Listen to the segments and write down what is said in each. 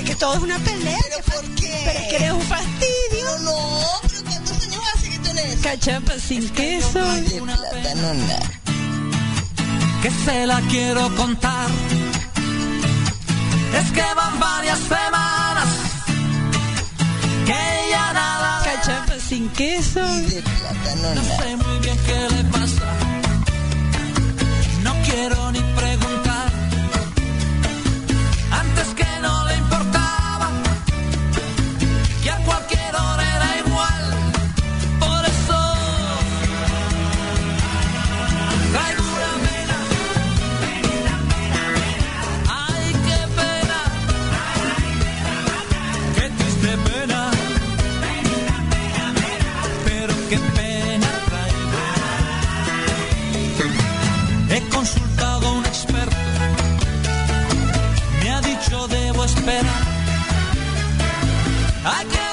Es que todo es una pelea. ¿Pero por qué? Pero es que eres un fastidio. No, no, pero ¿cuántos años hace que tenés? Cachapa sin queso. De platanona. que se la quiero contar. Es que van varias semanas que ya nada Cachapa sin queso. De no sé muy bien qué le pasa. No quiero ni preguntar. Hay que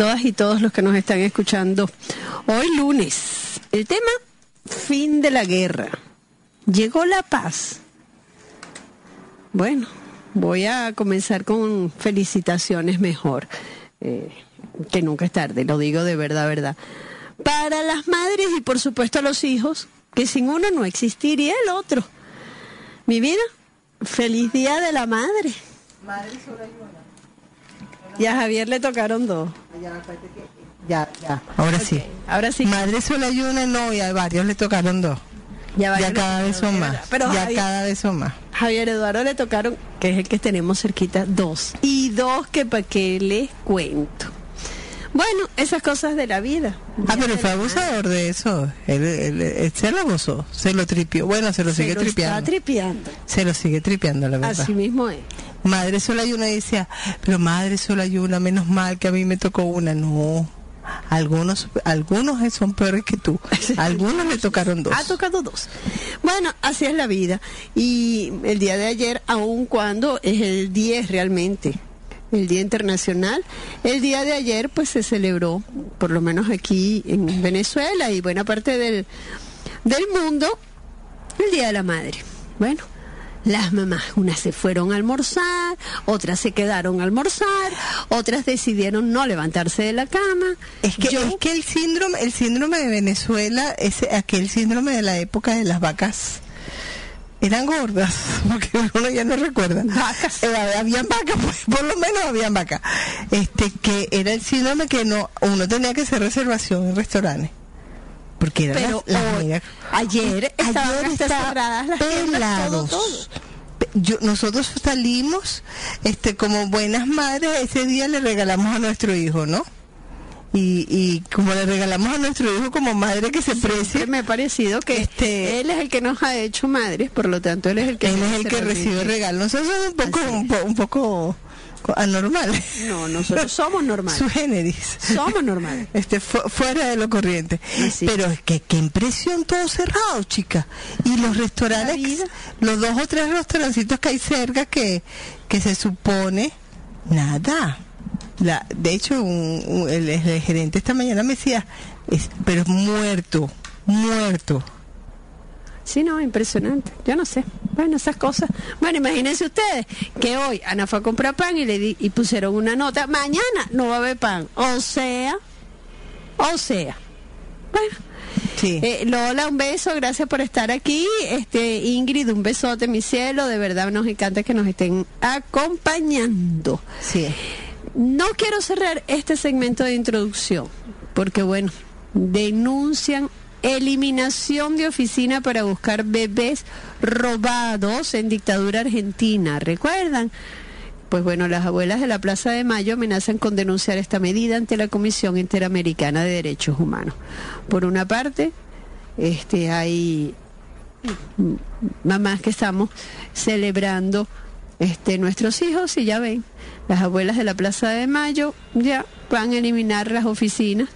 todas y todos los que nos están escuchando. Hoy lunes, el tema fin de la guerra. Llegó la paz. Bueno, voy a comenzar con felicitaciones mejor, eh, que nunca es tarde, lo digo de verdad, verdad. Para las madres y por supuesto los hijos, que sin uno no existiría el otro. Mi vida, feliz día de la madre. Y a Javier le tocaron dos. Ya, ya. Ahora sí. Ahora sí. Madre sola hay una, no, y a varios le tocaron dos. Ya, Ya cada vez son más. Pero Ya Javier, cada vez son más. Javier Eduardo le tocaron, que es el que tenemos cerquita, dos. Y dos que para qué les cuento. Bueno, esas cosas de la vida. Ah, pero fue abusador de eso. Él, él- él se lo gozó, se lo tripió. Bueno, se lo Se sigue lo está tripeando. tripeando. se lo sigue tripeando, la verdad. Así mismo es. Madre sola hay una y decía, pero madre sola hay una, menos mal que a mí me tocó una. No. Algunos, algunos son peores que tú. Algunos le tocaron dos. Ha tocado dos. Bueno, así es la vida. Y el día de ayer, aun cuando es el 10 realmente, el Día Internacional, el día de ayer pues se celebró, por lo menos aquí en Venezuela y buena parte del, del mundo, el Día de la Madre. Bueno. Las mamás, unas se fueron a almorzar, otras se quedaron a almorzar, otras decidieron no levantarse de la cama. Es que, Yo- es que el síndrome, el síndrome de Venezuela es aquel síndrome de la época de las vacas eran gordas, porque uno ya no recuerda. Vacas. Eh, habían vacas, pues, por lo menos habían vacas. Este, que era el síndrome que no, uno tenía que hacer reservación en restaurantes. Porque eran Pero las, las hoy- mega- ayer estaban cerradas las tiendas, todo, pelados. todo. Pe- Yo, nosotros salimos, este, como buenas madres, ese día le regalamos a nuestro hijo, ¿no? Y, y como le regalamos a nuestro hijo como madre que se precie, me ha parecido que Este- él es el que nos ha hecho madres, por lo tanto él es el que él es el que recibe regalos. Nosotros somos un poco, un, po- un poco co- anormales. No, nosotros somos normales. Su generis. Somos normales. Este, fu- fuera de lo corriente. Así Pero es que qué impresión todo cerrado, chica. Y los restaurantes, los dos o tres restaurancitos que hay cerca que, que se supone, nada. La, de hecho, un- un- el, el gerente esta mañana me decía, es- pero muerto, muerto. Sí, no, impresionante. Yo no sé. Bueno, esas cosas. Bueno, imagínense ustedes que hoy Ana fue a comprar pan y le di, y pusieron una nota. Mañana no va a haber pan. O sea, o sea. Bueno, Sí. eh, Lola, un beso, gracias por estar aquí. Este Ingrid, un besote, mi cielo. De verdad nos encanta que nos estén acompañando. sí. No quiero cerrar este segmento de introducción, porque bueno, denuncian eliminación de oficina para buscar bebés robados en dictadura argentina. ¿Recuerdan? Pues bueno, las abuelas de la Plaza de Mayo amenazan con denunciar esta medida ante la Comisión Interamericana de Derechos Humanos. Por una parte, este hay mamás que estamos celebrando este nuestros hijos y ya ven, las abuelas de la Plaza de Mayo ya van a eliminar las oficinas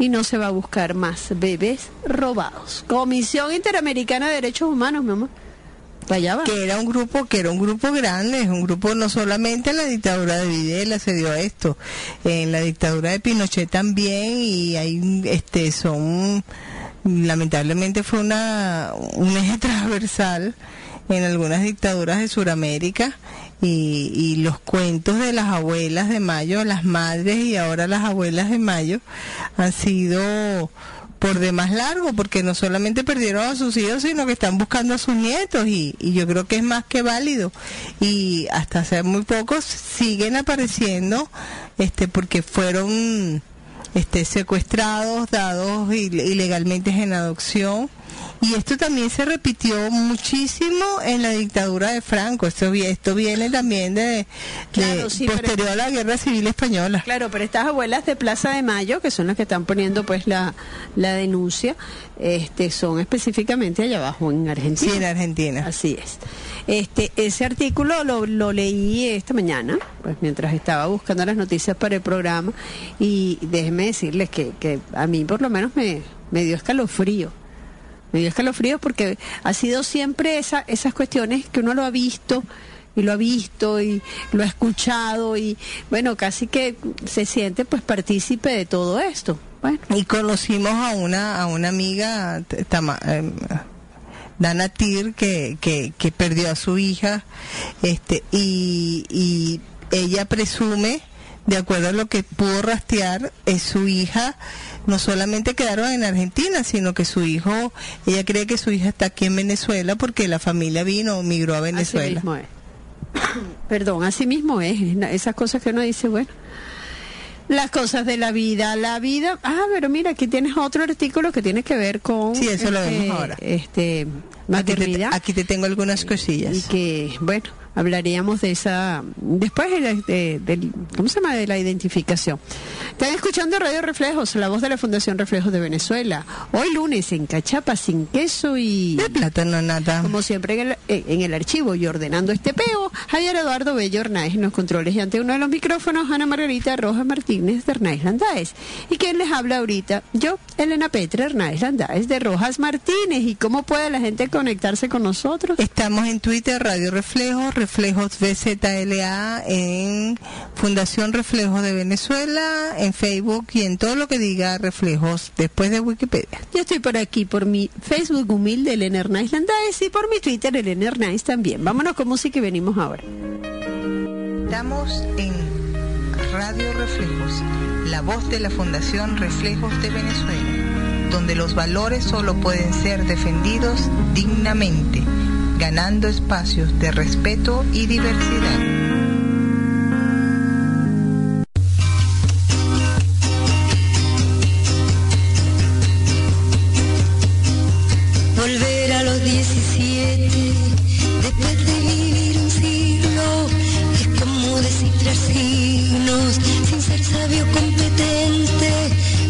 y no se va a buscar más bebés robados. Comisión Interamericana de Derechos Humanos, mi amor. Allá que era un grupo que era un grupo grande, un grupo no solamente en la dictadura de Videla se dio esto, en la dictadura de Pinochet también y hay este son lamentablemente fue una un eje transversal en algunas dictaduras de Sudamérica y, y los cuentos de las abuelas de Mayo, las madres y ahora las abuelas de Mayo han sido por demás largo, porque no solamente perdieron a sus hijos, sino que están buscando a sus nietos y, yo creo que es más que válido. Y hasta hace muy pocos siguen apareciendo, este, porque fueron este, secuestrados, dados il- ilegalmente en adopción. Y esto también se repitió muchísimo en la dictadura de Franco. Esto, esto viene también de, de Claro, sí, posterior a la guerra civil española. Claro, pero estas abuelas de Plaza de Mayo, que son las que están poniendo pues la, la denuncia, este, son específicamente allá abajo en Argentina. Sí, en Argentina. Así es. Este, ese artículo lo, lo leí esta mañana, pues mientras estaba buscando las noticias para el programa, y déjenme decirles que, que a mí por lo menos me, me dio escalofrío. Me dio escalofrío porque ha sido siempre esa, esas cuestiones que uno lo ha visto y lo ha visto y lo ha escuchado y bueno, casi que se siente pues partícipe de todo esto. Bueno, y conocimos a una a una amiga Tama- em, Dana Tir que, que, que perdió a su hija este y, y ella presume de acuerdo a lo que pudo rastrear es su hija no solamente quedaron en Argentina sino que su hijo ella cree que su hija está aquí en Venezuela porque la familia vino migró a así Venezuela mismo es. Perdón, así mismo es. Esas cosas que uno dice, bueno. Las cosas de la vida, la vida. Ah, pero mira, aquí tienes otro artículo que tiene que ver con. Sí, eso lo este, vemos ahora. Este, aquí te, maternidad. aquí te tengo algunas cosillas y que bueno hablaríamos de esa después de, de- del cómo se llama de la identificación están escuchando Radio Reflejos la voz de la Fundación Reflejos de Venezuela hoy lunes en Cachapa sin queso y de plátano nada como siempre en el, eh, en el archivo y ordenando este peo, Javier Eduardo Bello Hernández en los controles y ante uno de los micrófonos, Ana Margarita Rojas Martínez de Hernández Landáez. Y quien les habla ahorita, yo, Elena Petra Hernández Landáez de Rojas Martínez. ¿Y cómo puede la gente conectarse con nosotros? Estamos en Twitter, Radio Reflejos, Reflejos BZLA, en Fundación Reflejos de Venezuela, en Facebook y en todo lo que diga Reflejos después de Wikipedia. Yo estoy por aquí, por mi Facebook humilde, Elena Hernández Landáez, y por mi Twitter, Elena Hernández también. Vámonos con música y venimos ahora. Estamos en Radio Reflejos, la voz de la Fundación Reflejos de Venezuela, donde los valores solo pueden ser defendidos dignamente ganando espacios de respeto y diversidad. Volver a los 17, después de vivir un siglo, es como descifrar signos, sin ser sabio competente,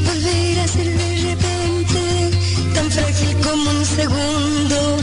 volver a ser de repente, tan frágil como un segundo.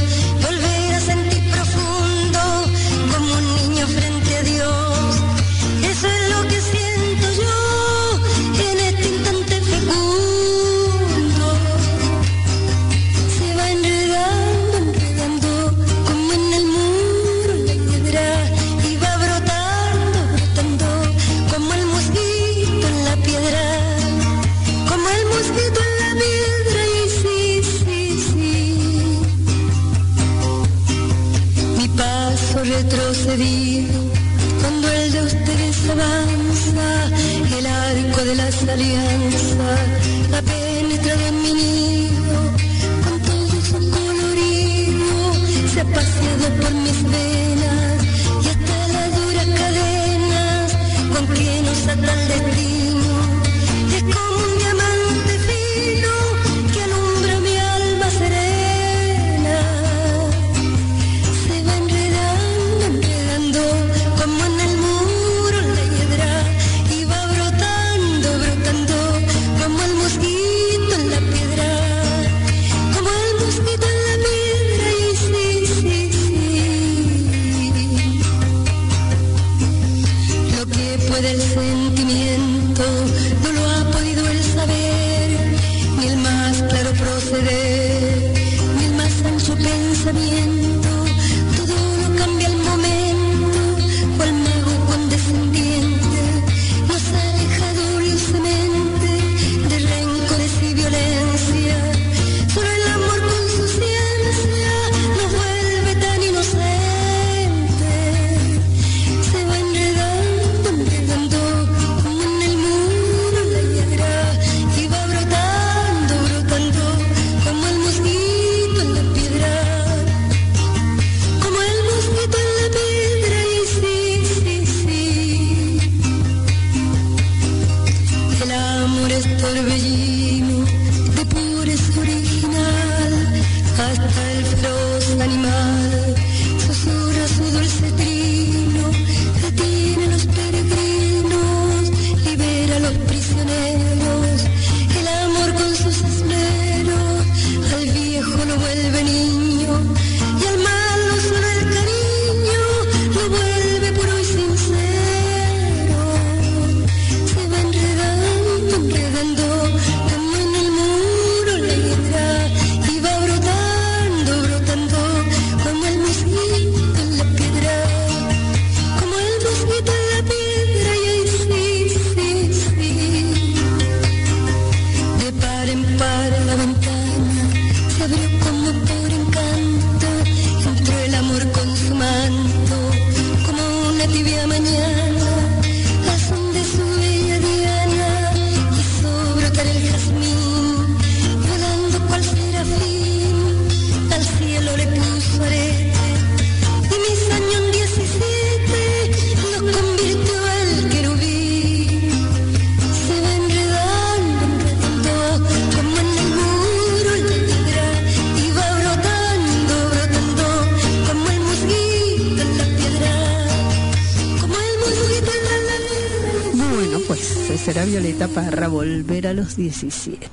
17.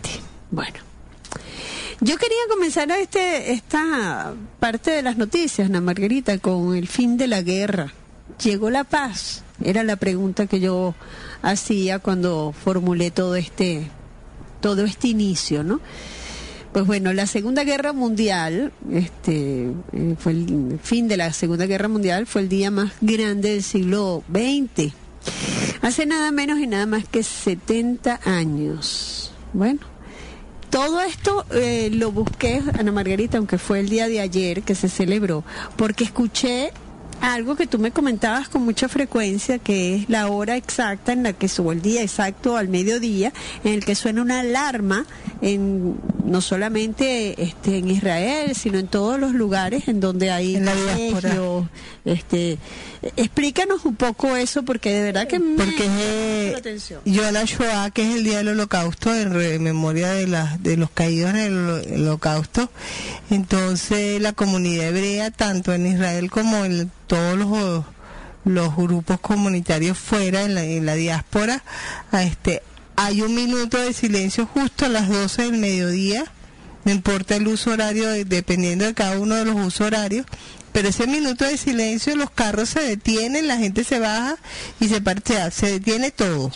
Bueno. Yo quería comenzar a este, esta parte de las noticias, Ana Margarita, con el fin de la guerra. ¿Llegó la paz? Era la pregunta que yo hacía cuando formulé todo este, todo este inicio, ¿no? Pues bueno, la Segunda Guerra Mundial, este, eh, fue el fin de la Segunda Guerra Mundial, fue el día más grande del siglo XX. Hace nada menos y nada más que 70 años bueno, todo esto eh, lo busqué, Ana Margarita, aunque fue el día de ayer que se celebró, porque escuché algo que tú me comentabas con mucha frecuencia, que es la hora exacta en la que, o el día exacto al mediodía, en el que suena una alarma en, no solamente este, en Israel, sino en todos los lugares en donde hay en. Este, explícanos un poco eso, porque de verdad que porque me atención. Yo la Shoah, que es el Día del Holocausto, en memoria de, las de los caídos en el Holocausto, entonces la comunidad hebrea, tanto en Israel como en todos los los grupos comunitarios fuera en la, en la diáspora a este hay un minuto de silencio justo a las 12 del mediodía. No importa el uso horario de- dependiendo de cada uno de los usos horarios. Pero ese minuto de silencio los carros se detienen la gente se baja y se parchea se detiene todo.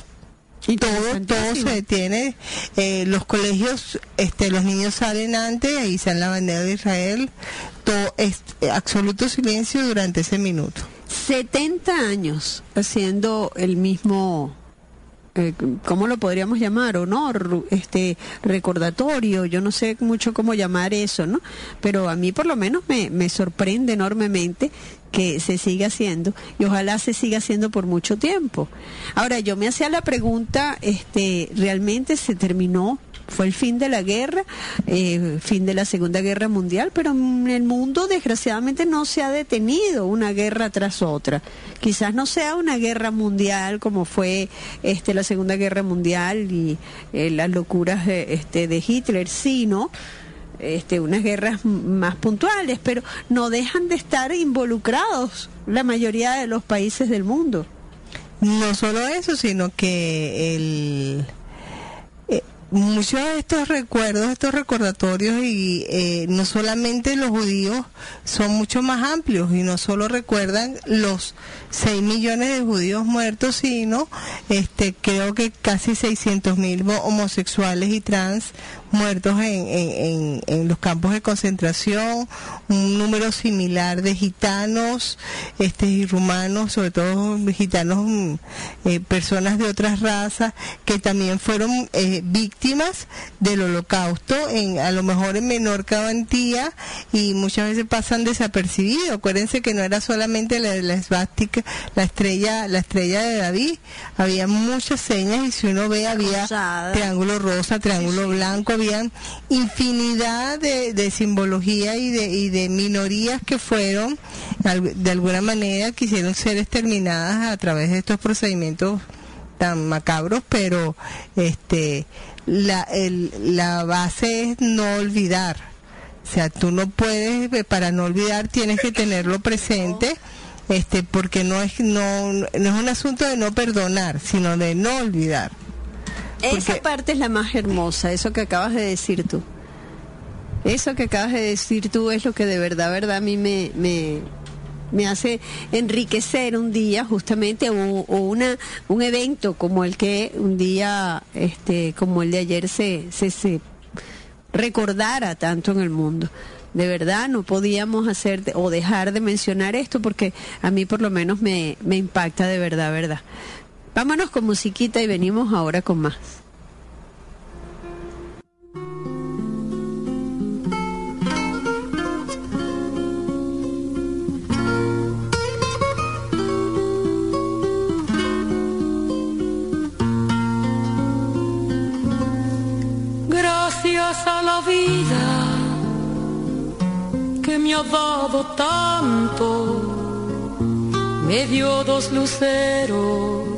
Todo todo Interesantísimo. se detiene. Eh, los colegios este los niños salen antes ahí sale la bandera de Israel. Todo es eh, absoluto silencio durante ese minuto. 70 años haciendo el mismo, eh, ¿cómo lo podríamos llamar? Honor, este recordatorio, yo no sé mucho cómo llamar eso, ¿no? Pero a mí por lo menos me, me sorprende enormemente que se siga haciendo y ojalá se siga haciendo por mucho tiempo. Ahora, yo me hacía la pregunta, este, ¿realmente se terminó? Fue el fin de la guerra, eh, fin de la Segunda Guerra Mundial, pero en el mundo desgraciadamente no se ha detenido una guerra tras otra. Quizás no sea una guerra mundial como fue este, la Segunda Guerra Mundial y eh, las locuras de, este, de Hitler, sino este, unas guerras más puntuales, pero no dejan de estar involucrados la mayoría de los países del mundo. no solo eso sino que el muchos de estos recuerdos, estos recordatorios y eh, no solamente los judíos son mucho más amplios y no solo recuerdan los 6 millones de judíos muertos, sino este creo que casi 600 mil homosexuales y trans muertos en, en, en, en los campos de concentración, un número similar de gitanos este, y rumanos, sobre todo gitanos, mm, eh, personas de otras razas que también fueron eh, víctimas del holocausto, en, a lo mejor en menor cuantía y muchas veces pasan desapercibidos. Acuérdense que no era solamente la, la esvástica, la estrella, la estrella de David, había muchas señas y si uno ve había Rosada. triángulo rosa, triángulo blanco, habían infinidad de, simbología y de, y de minorías que fueron de alguna manera quisieron ser exterminadas a través de estos procedimientos tan macabros, pero este la, el, la base es no olvidar. O sea, tú no puedes, eh, para no olvidar, tienes que tenerlo presente, este, porque no es, no, no es un asunto de no perdonar, sino de no olvidar. Esa Porque- parte es la más hermosa, eso que acabas de decir tú. Eso que acabas de decir tú es lo que de verdad, verdad, a mí me, me, me hace enriquecer un día justamente o, o una un evento como el que un día este como el de ayer se, se, se recordara tanto en el mundo. De verdad, no podíamos hacer o dejar de mencionar esto porque a mí por lo menos me, me impacta de verdad, verdad. Vámonos con musiquita y venimos ahora con más. Gracias a la vida que me ha dado tanto, me dio dos luceros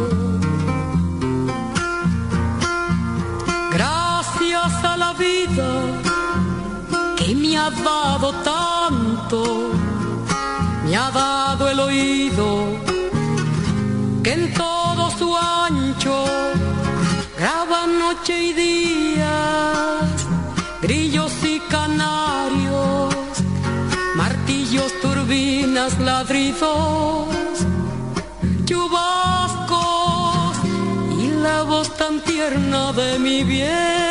Que me ha dado tanto, me ha dado el oído que en todo su ancho graba noche y días, grillos y canarios, martillos, turbinas, ladridos, chubascos y la voz tan tierna de mi bien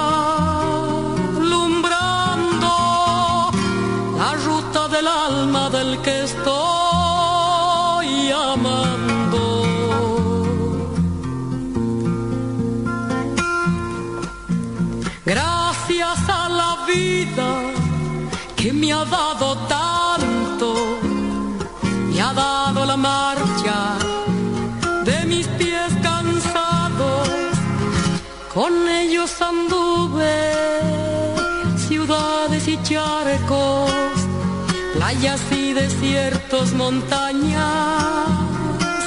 desiertos, montañas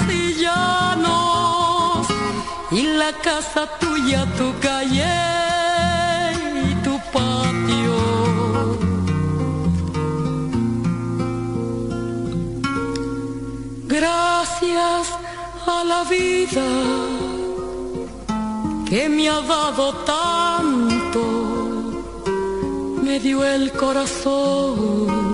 y llanos, y la casa tuya, tu calle y tu patio. Gracias a la vida que me ha dado tanto, me dio el corazón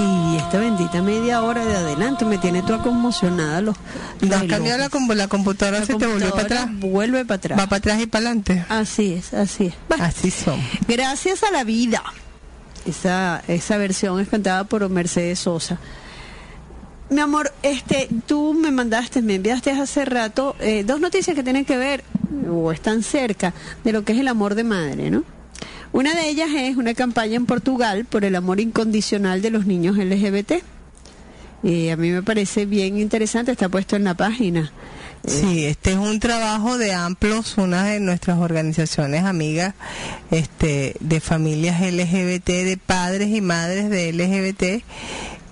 Ok, esta bendita media hora de adelanto me tiene toda conmocionada. Los, ¿No has relojes. cambiado la, la computadora? La se te volvió para atrás. Vuelve para atrás. Va para atrás y para adelante. Así es, así es. Bueno, Así son. Gracias a la vida. Esa, esa versión es cantada por Mercedes Sosa. Mi amor, este, tú me mandaste, me enviaste hace rato eh, dos noticias que tienen que ver o están cerca de lo que es el amor de madre, ¿no? Una de ellas es una campaña en Portugal por el amor incondicional de los niños LGBT. Y a mí me parece bien interesante, está puesto en la página. Sí, este es un trabajo de Amplos, una de nuestras organizaciones amigas este, de familias LGBT, de padres y madres de LGBT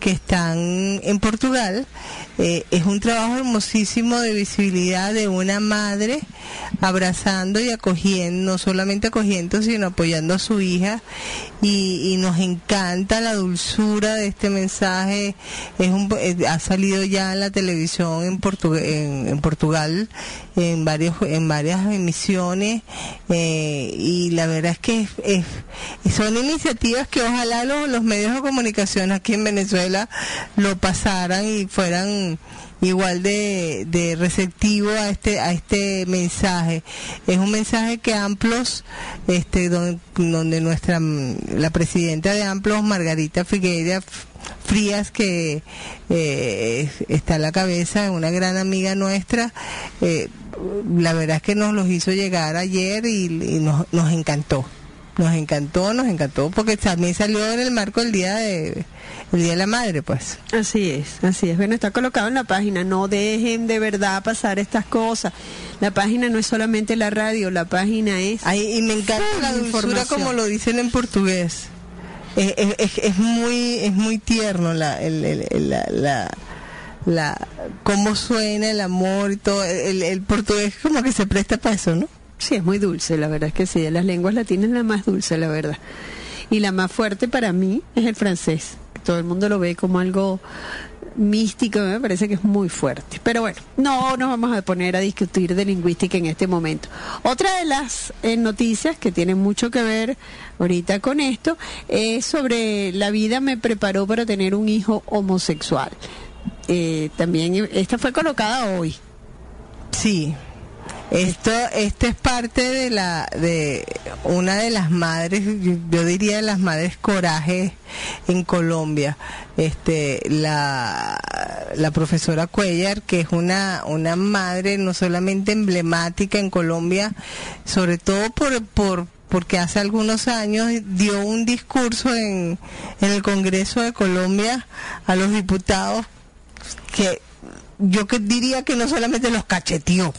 que están en Portugal. Eh, es un trabajo hermosísimo de visibilidad de una madre abrazando y acogiendo, no solamente acogiendo, sino apoyando a su hija. Y, nos encanta la dulzura de este mensaje. Es eh, ha salido ya en la televisión en, Portu- en, en Portugal en varias emisiones eh, y la verdad es que son iniciativas que ojalá los, los medios de comunicación aquí en Venezuela lo pasaran y fueran igual de, de receptivo a este a este mensaje es un mensaje que Amplos este donde, donde nuestra la presidenta de Amplos Margarita Figueira Frías que eh, está a la cabeza, una gran amiga nuestra. eh, la verdad es que nos los hizo llegar ayer y, y nos, nos encantó. Nos encantó, nos encantó, porque también salió en el marco del día de el día de la madre, pues. Así es, así es. Bueno, está colocado en la página. No dejen de verdad pasar estas cosas. La página no es solamente la radio, la página es. Ay, y me encanta la dulzura como lo dicen en portugués. Es, es- es- es muy es muy tierno la, el, el- el- la, la, la- cómo suena el amor y todo. El, el portugués como que se presta para eso, ¿no? Sí, es muy dulce, la verdad es que sí. De las lenguas latinas la más dulce, la verdad. Y la más fuerte para mí es el francés. Todo el mundo lo ve como algo místico, me parece que es muy fuerte. Pero bueno, no nos vamos a poner a discutir de lingüística en este momento. Otra de las eh, noticias que tiene mucho que ver ahorita con esto es sobre la vida me preparó para tener un hijo homosexual. Eh, también esta fue colocada hoy. Sí. Esto, esto es parte de la, de una de las madres, yo, diría de las madres coraje en Colombia. Este, la, la profesora Cuellar, que es una, una madre no solamente emblemática en Colombia, sobre todo por, por, porque hace algunos años dio un discurso en, en el Congreso de Colombia a los diputados que yo que diría que no solamente los cacheteó,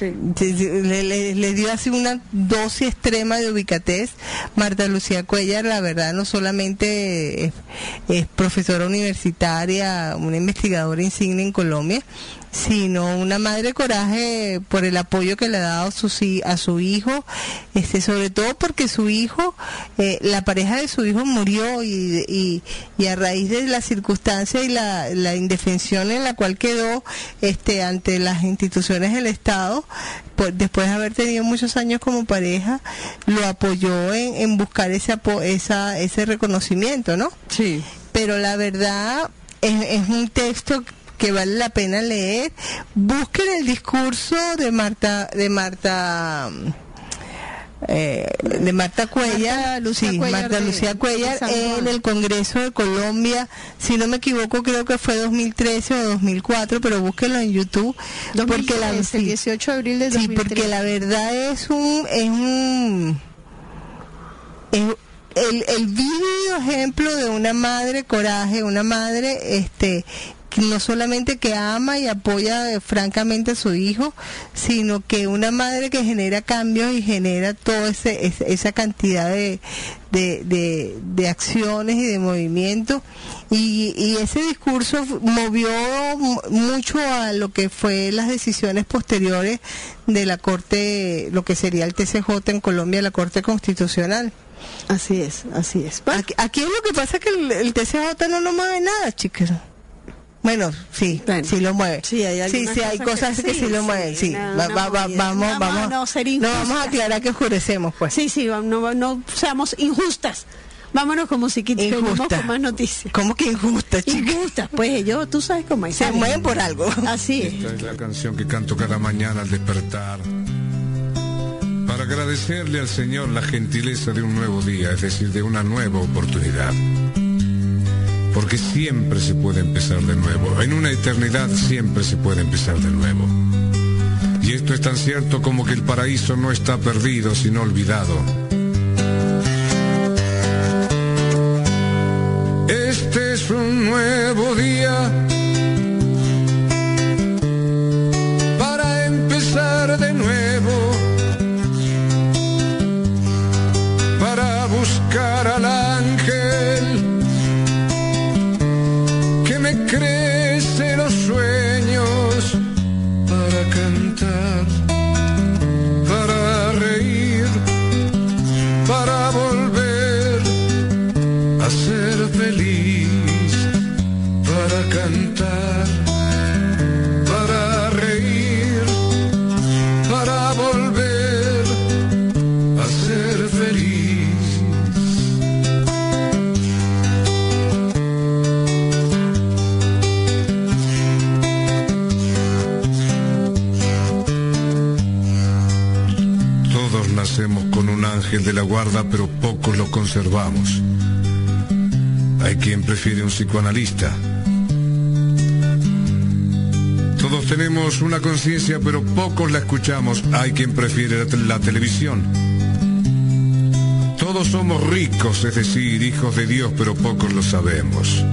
Le dio así una dosis extrema de ubicatez. Marta Lucía Cuellar, la verdad, no solamente es, es profesora universitaria, una investigadora insignia en Colombia, sino una madre coraje por el apoyo que le ha dado su, a su hijo, este, sobre todo porque su hijo, eh, la pareja de su hijo murió y, y, y a raíz de la circunstancia y la, la indefensión en la cual quedó este, ante las instituciones del Estado, pues, después de haber tenido muchos años como pareja, lo apoyó en, en buscar ese, esa, ese reconocimiento, ¿no? Sí. Pero la verdad es, es un texto que vale la pena leer. Busquen el discurso de Marta, de Marta, eh, de Marta Cuellar, Marta Lucía Cuellar Marta de- Lucía Cuellar de en el Congreso de Colombia, si no me equivoco creo que fue 2013 o 2004, pero búsquenlo en YouTube porque la 2013, el 18 de abril del Sí, 2013. porque la verdad es un es un es el, el vívido ejemplo de una madre coraje, una madre este no solamente que ama y apoya eh, francamente a su hijo, sino que una madre que genera cambios y genera toda ese, esa cantidad de, de, de, de acciones y de movimientos. Y, y ese discurso movió mu- mucho a lo que fue las decisiones posteriores de la Corte, lo que sería el TCJ en Colombia, la Corte Constitucional. Así es, así es. Aquí, aquí lo que pasa es que el, el TCJ no lo mueve nada, chicas. Bueno, sí, Bueno. sí lo mueve. Sí, hay sí, hay cosas que que, sí, sí, lo sí, mueven, sí. una- Va- vamos, vamos, no, ser no vamos a aclarar que oscurecemos, pues. Sí, sí, no, no seamos injustas. Vámonos con musiquita y Injusta. con más noticias. ¿Cómo que injusta, chicas? Injustas, pues ellos, tú sabes cómo es. Se mueven por algo. Así es. Esta es la canción que canto cada mañana al despertar. Para agradecerle al Señor la gentileza de un nuevo día, es decir, de una nueva oportunidad. Porque siempre se puede empezar de nuevo. En una eternidad siempre se puede empezar de nuevo. Y esto es tan cierto como que el paraíso no está perdido, sino olvidado. Este es un nuevo día ángel de la guarda, pero pocos lo conservamos. Hay quien prefiere un psicoanalista. Todos tenemos una conciencia, pero pocos la escuchamos. Hay quien prefiere la, la televisión. Todos somos ricos, es decir, hijos de Dios, pero pocos lo sabemos.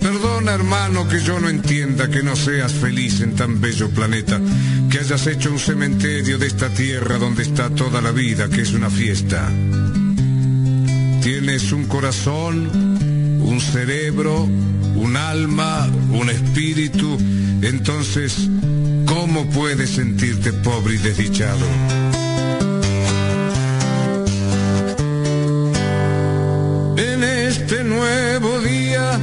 Perdona, hermano, que yo no entienda que no seas feliz en tan bello planeta, que hayas hecho un cementerio de esta tierra donde está toda la vida, que es una fiesta. Tienes un corazón, un cerebro, un alma, un espíritu, entonces, ¿cómo puedes sentirte pobre y desdichado? En este nuevo día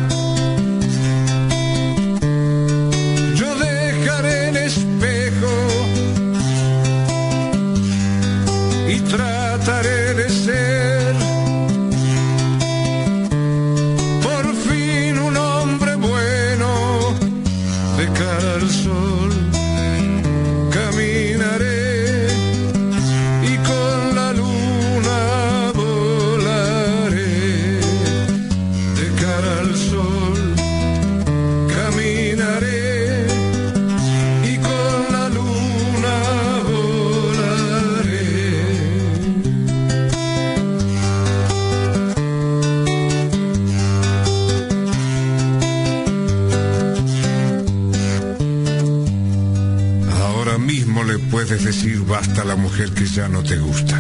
basta la mujer que ya no te gusta.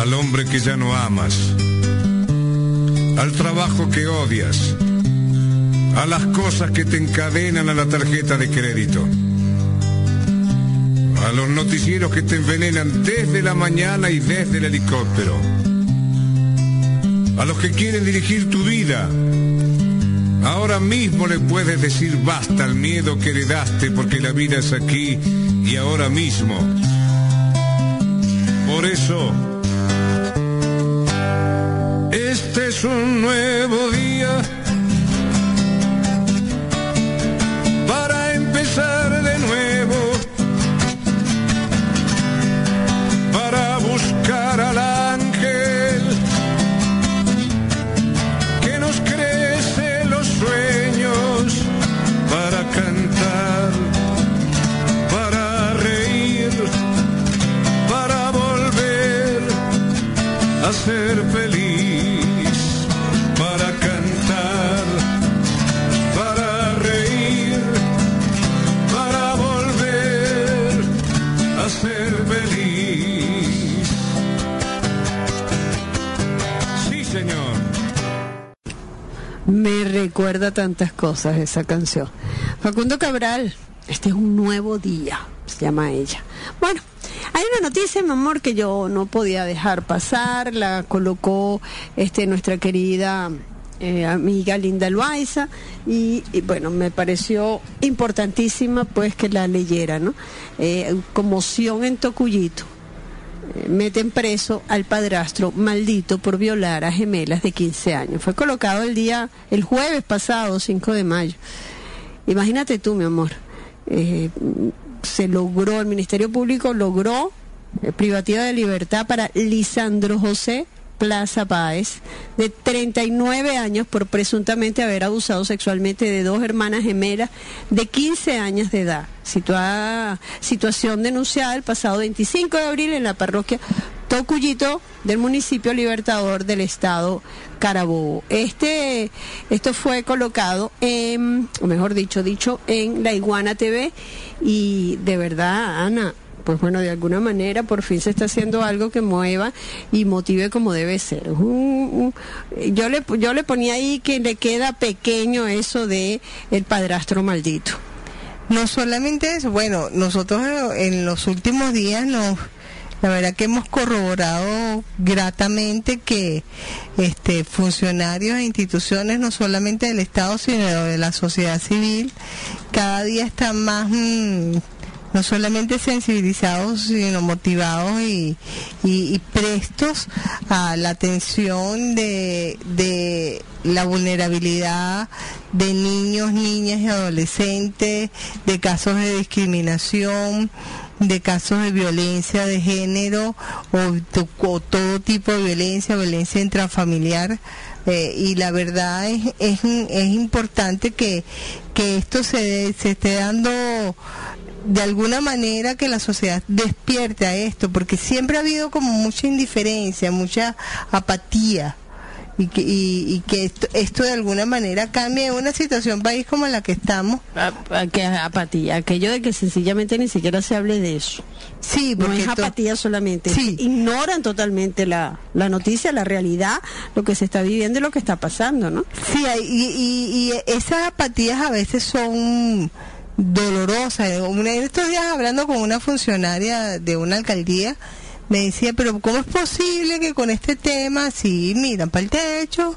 Al hombre que ya no amas. Al trabajo que odias. A las cosas que te encadenan a la tarjeta de crédito. A los noticieros que te envenenan desde la mañana y desde el helicóptero. A los que quieren dirigir tu vida Ahora mismo le puedes decir basta al miedo que heredaste porque la vida es aquí y ahora mismo. Por eso, este es un nuevo día tantas cosas esa canción. Facundo Cabral, este es un nuevo día, se llama ella. Bueno, hay una noticia, mi amor, que yo no podía dejar pasar, la colocó este nuestra querida eh, amiga Linda Loaiza y, bueno, me pareció importantísima pues que la leyera, ¿no? Eh, conmoción en Tocuyito meten preso al padrastro maldito por violar a gemelas de 15 años. Fue colocado el día, el jueves pasado, 5 de mayo. Imagínate tú, mi amor. Eh, se logró, el Ministerio Público logró eh, privativa de libertad para Lisandro José Plaza Páez, de 39 años, por presuntamente haber abusado sexualmente de dos hermanas gemelas de 15 años de edad. Situada, situación denunciada el pasado 25 de abril en la parroquia Tocuyito del municipio Libertador del estado Carabobo. Este, esto fue colocado en, o mejor dicho, dicho en la Iguana TV y de verdad, Ana, pues bueno, de alguna manera por fin se está haciendo algo que mueva y motive como debe ser. Yo, le, yo le ponía ahí que le queda pequeño eso de el padrastro maldito. No solamente eso, bueno, nosotros en los últimos días nos la verdad que hemos corroborado gratamente que este funcionarios e instituciones no solamente del Estado sino de la sociedad civil cada día están más mmm, no solamente sensibilizados, sino motivados y, y, y prestos a la atención de, de, la vulnerabilidad de niños, niñas y adolescentes, de casos de discriminación, de casos de violencia de género o, o todo tipo de violencia, violencia intrafamiliar. Eh, y la verdad es, es, es importante que, que esto se, se esté dando de alguna manera que la sociedad despierte a esto, porque siempre ha habido como mucha indiferencia, mucha apatía. Y que, y, y que esto, esto, de alguna manera cambie una situación país como la que estamos. A, a, que apatía, aquello de que sencillamente ni siquiera se hable de eso. Sí, porque no es apatía solamente, sí. ignoran totalmente la, la noticia, la realidad, lo que se está viviendo y lo que está pasando, ¿no? Sí, y, y, y esas apatías a veces son dolorosa. En estos días hablando con una funcionaria de una alcaldía, me decía, pero ¿cómo es posible que con este tema, si miran para el techo,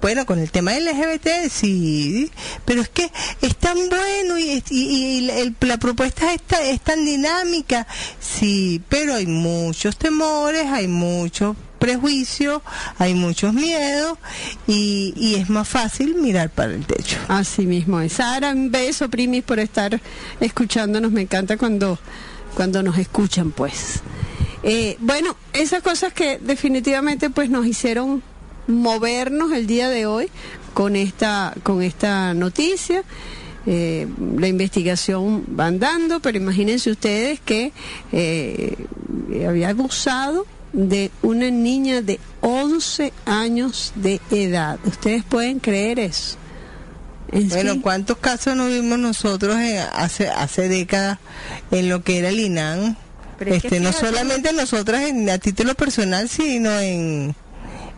bueno, con el tema LGBT, sí, pero es que es tan bueno y, y, el, la propuesta es, es tan dinámica, sí, pero hay muchos temores, hay muchos prejuicios, hay muchos miedos y, y, es más fácil mirar para el techo. Así mismo es. Sara, un beso, Primis, por estar escuchándonos. Me encanta cuando, cuando nos escuchan, pues. Eh, bueno, esas cosas que definitivamente pues nos hicieron movernos el día de hoy con esta, con esta noticia. Eh, la investigación va andando, pero imagínense ustedes que eh, había abusado de una niña de 11 años de edad. ¿Ustedes pueden creer eso? En Bueno. ¿cuántos casos no vimos nosotros en- hace hace décadas en lo que era el INAN? Pero es que Este, no fíjate- solamente nosotras en, a título personal, sino en,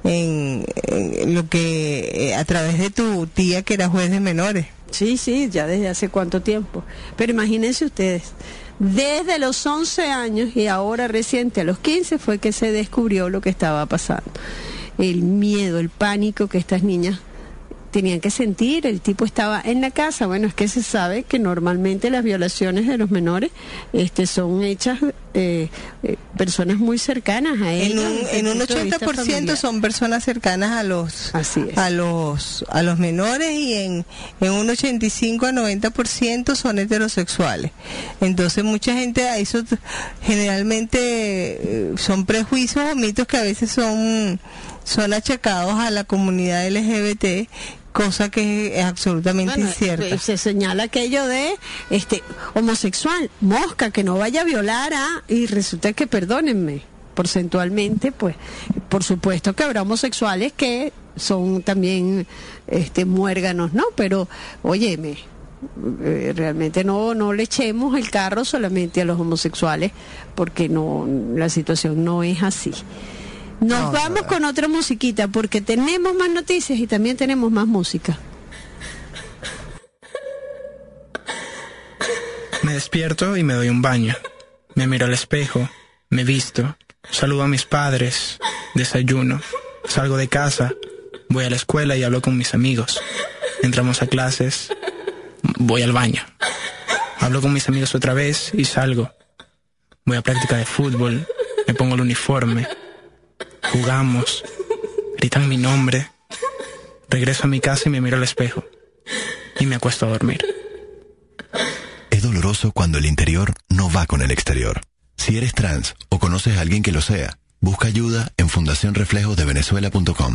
en, en lo que eh, a través de tu tía que era juez de menores. Sí, sí, ya desde hace cuánto tiempo. Pero imagínense ustedes, desde los 11 años y ahora reciente a los 15 fue que se descubrió lo que estaba pasando. El miedo, el pánico que estas niñas tenían que sentir, el tipo estaba en la casa, bueno, es que se sabe que normalmente las violaciones de los menores este, son hechas eh, eh, personas muy cercanas a En ellos. un, en un de vista 80% familiar. son personas cercanas a los Así a los a los menores y en, en un 85 a 90% son heterosexuales. Entonces mucha gente a eso generalmente eh, son prejuicios o mitos que a veces son son achacados a la comunidad LGBT, cosa que es absolutamente Bueno, incierta. eh, Se señala aquello de este homosexual, mosca, que no vaya a violar a y resulta que perdónenme, porcentualmente, pues, por supuesto que habrá homosexuales que son también este muérganos, ¿no? Pero, óyeme, eh, realmente no no le echemos el carro solamente a los homosexuales porque no la situación no es así. Nos No, vamos no. con otra musiquita porque tenemos más noticias y también tenemos más música. Me despierto y me doy un baño. Me miro al espejo, me visto, saludo a mis padres, desayuno, salgo de casa, voy a la escuela y hablo con mis amigos. Entramos a clases, voy al baño. Hablo con mis amigos otra vez y salgo. Voy a práctica de fútbol, me pongo el uniforme, jugamos, gritan mi nombre, regreso a mi casa y me miro al espejo y me acuesto a dormir. Es doloroso cuando el interior no va con el exterior. Si eres trans o conoces a alguien que lo sea, busca ayuda en fundacionreflejosdevenezuela.com.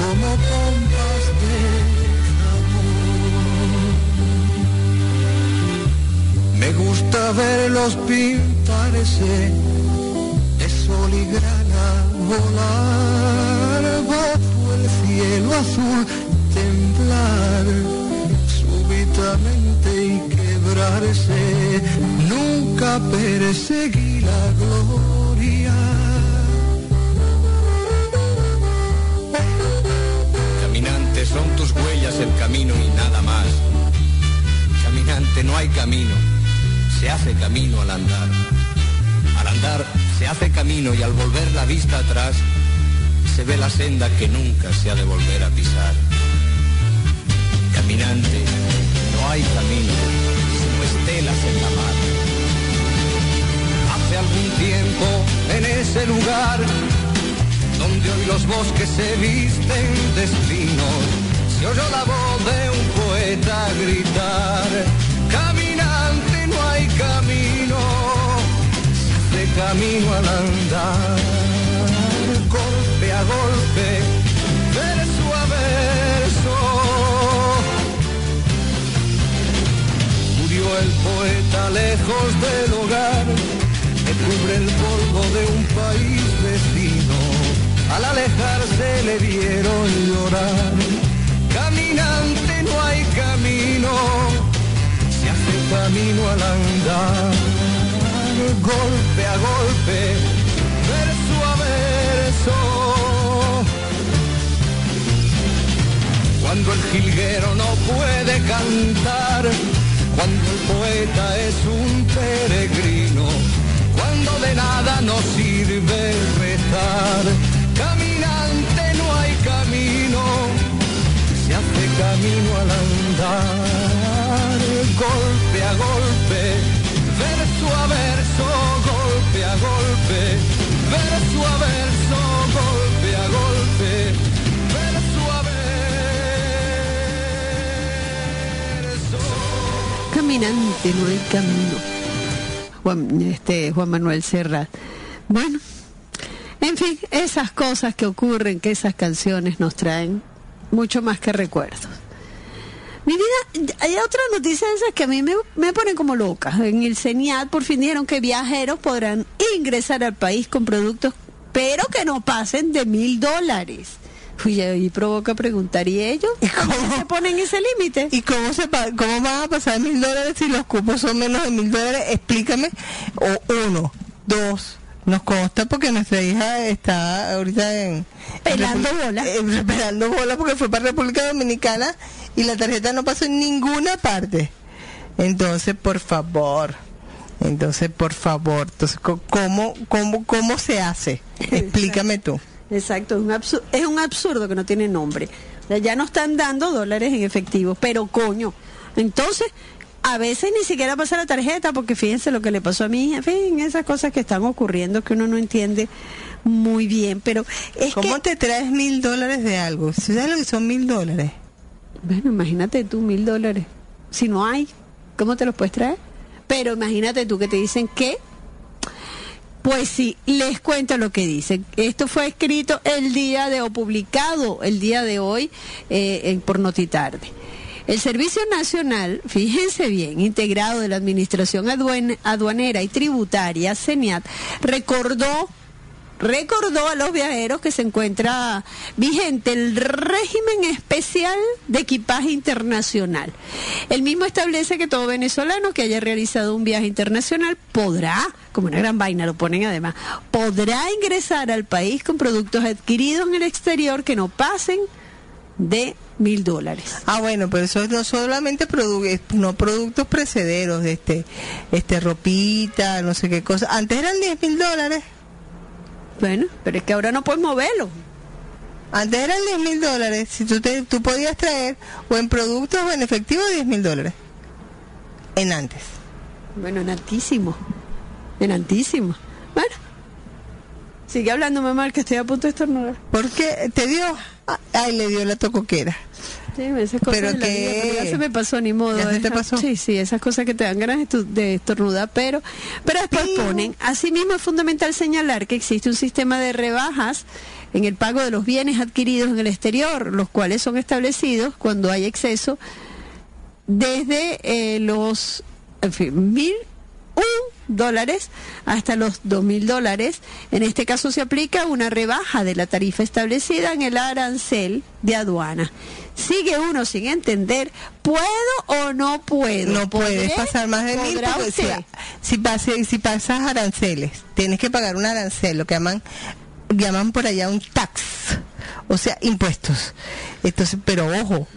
como de. Me gusta verlos pintarse de sol y grana volar bajo el cielo azul, temblar súbitamente y quebrarse. Nunca perseguí la gloria. Son tus huellas el camino y nada más. Caminante, no hay camino, se hace camino al andar. Al andar se hace camino y al volver la vista atrás se ve la senda que nunca se ha de volver a pisar. Caminante, no hay camino, sino estelas en la mar. Hace algún tiempo en ese lugar donde hoy los bosques se visten de espinos, se oyó la voz de un poeta gritar, caminante no hay camino, hace camino al andar, golpe a golpe, verso a verso. Murió el poeta lejos del hogar, que cubre el polvo de un país vecino. Al alejarse le vieron llorar. Caminante no hay camino, se hace camino al andar. Golpe a golpe, verso a verso. Cuando el jilguero no puede cantar, cuando el poeta es un peregrino, cuando de nada nos sirve rezar, camino al andar, golpe a golpe, verso a verso, golpe a golpe, verso a verso, golpe a golpe, verso a verso. Caminante no hay camino. Juan, este, Juan Manuel Serra. Bueno, en fin, esas cosas que ocurren, que esas canciones nos traen mucho más que recuerdos. Mi vida, hay otras noticias esas que a mí me, me ponen como loca. En el CENIAT por fin dijeron que viajeros podrán ingresar al país con productos, pero que no pasen de mil dólares. Uy, ahí provoca preguntar, ¿y ellos? ¿Cómo se ponen ese límite? ¿Y cómo, se pa- cómo van a pasar mil dólares si los cupos son menos de mil dólares? Explícame. O uno, dos. Nos consta porque nuestra hija está ahorita en... Pelando bola. eh, pelando bola porque fue para República Dominicana y la tarjeta no pasó en ninguna parte. Entonces, por favor. Entonces, por favor. Entonces, ¿cómo, cómo, cómo se hace? Explícame tú. Exacto, es un, absurdo, es un absurdo que no tiene nombre. Ya no están dando dólares en efectivo, pero coño. Entonces, a veces ni siquiera pasa la tarjeta, porque fíjense lo que le pasó a mi hija, en fin, esas cosas que están ocurriendo que uno no entiende muy bien, pero es ¿Cómo que, te traes mil dólares de algo? ¿Sí ¿Sabes lo que son mil dólares? bueno, imagínate tú, mil dólares. Si no hay, ¿cómo te los puedes traer? Pero imagínate tú que te dicen que Pues sí, les cuento lo que dice. Esto fue escrito el día de o publicado el día de hoy eh, en- por Notitarde. El Servicio Nacional, fíjense bien, integrado de la Administración Aduanera y Tributaria, CENIAT, recordó recordó a los viajeros que se encuentra vigente el régimen especial de equipaje internacional. El mismo establece que todo venezolano que haya realizado un viaje internacional podrá, como una gran vaina lo ponen además, podrá ingresar al país con productos adquiridos en el exterior que no pasen de mil dólares. Ah, bueno, pero eso no solamente produ no productos precederos, este, este ropita, no sé qué cosa. Antes eran 10 mil dólares. Bueno, pero es que ahora no puedes moverlo. Antes eran 10 mil dólares. Si tú, te, tú podías traer o en productos o en efectivo 10 mil dólares. En antes. Bueno, en altísimo. En altísimo. Bueno. Sigue hablando, mamá, que estoy a punto de estornudar. ¿Por qué? ¿Te dio? Ay, le dio la tocoquera. Sí, esas cosas Pero de la que- vida, ya se me pasó, ni modo. ¿Ya se te pasó? Sí, sí, esas cosas que te dan ganas de, estornudar, pero, pero después ponen, asimismo es fundamental señalar que existe un sistema de rebajas en el pago de los bienes adquiridos en el exterior, los cuales son establecidos cuando hay exceso desde eh, los en fin, mil dólares hasta los dos mil dólares. En este caso se aplica una rebaja de la tarifa establecida en el arancel de aduana. Sigue uno sin entender, ¿puedo o no puedo? No puedes pasar más de mil ¿Podrá porque si, si, pase- si pasas aranceles, tienes que pagar un arancel, lo que llaman llaman por allá un tax, o sea, impuestos. Entonces, pero ojo,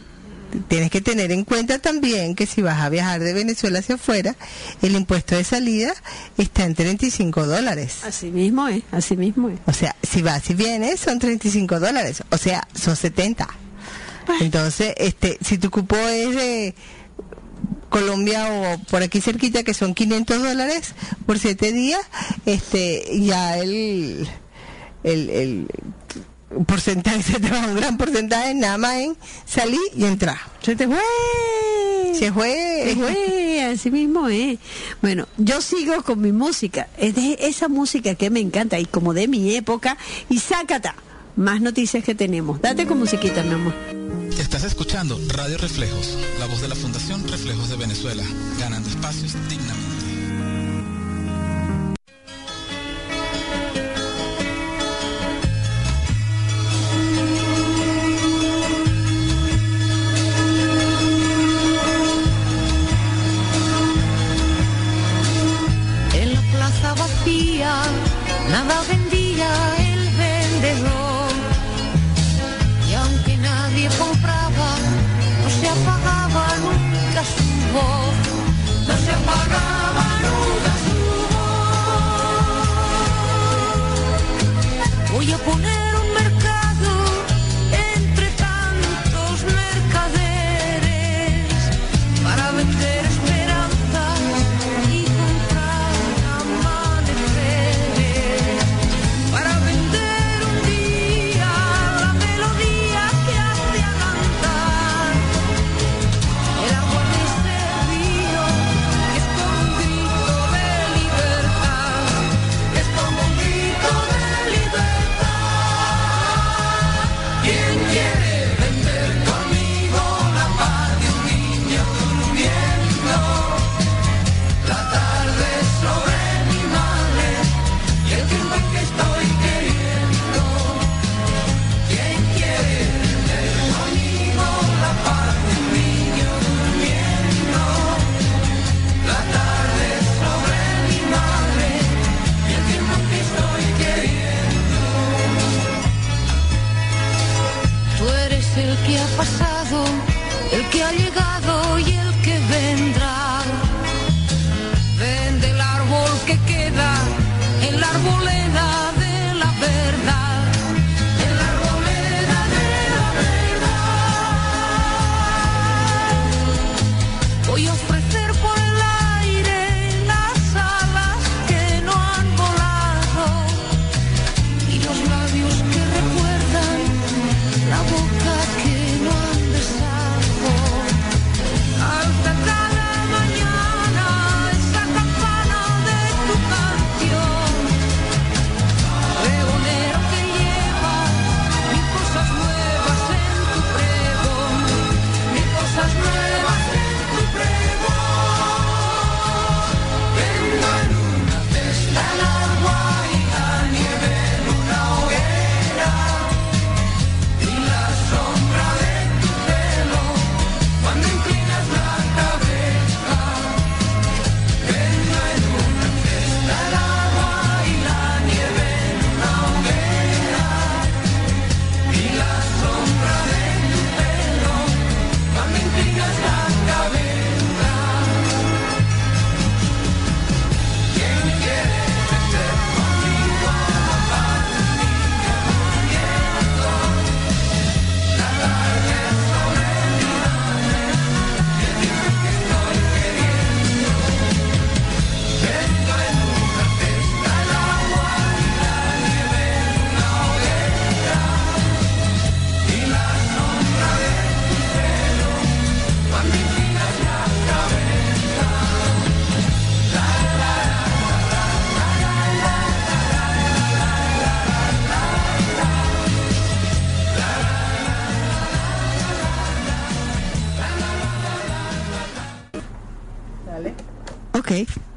tienes que tener en cuenta también que si vas a viajar de Venezuela hacia afuera, el impuesto de salida está en 35 dólares. Así mismo es, así mismo es. O sea, si vas y vienes son 35 dólares, o sea, son 70. Entonces, este, si tu cupo es de Colombia o por aquí cerquita que son 500 dólares por siete días, este, ya el, el, el porcentaje se te va un gran porcentaje nada más en salir y entrar. Se te fue. Se fue. Se fue, así mismo es. Bueno, yo sigo con mi música. Es de esa música que me encanta y como de mi época. Y sácata. Más noticias que tenemos. Date con musiquita, mi amor. Estás escuchando Radio Reflejos, la voz de la Fundación Reflejos de Venezuela, ganando espacios dignamente. nada vendía el vendedor. Y aunque nadie compraba, no se apagaba nunca su voz. No se apagaba nunca su voz. Voy a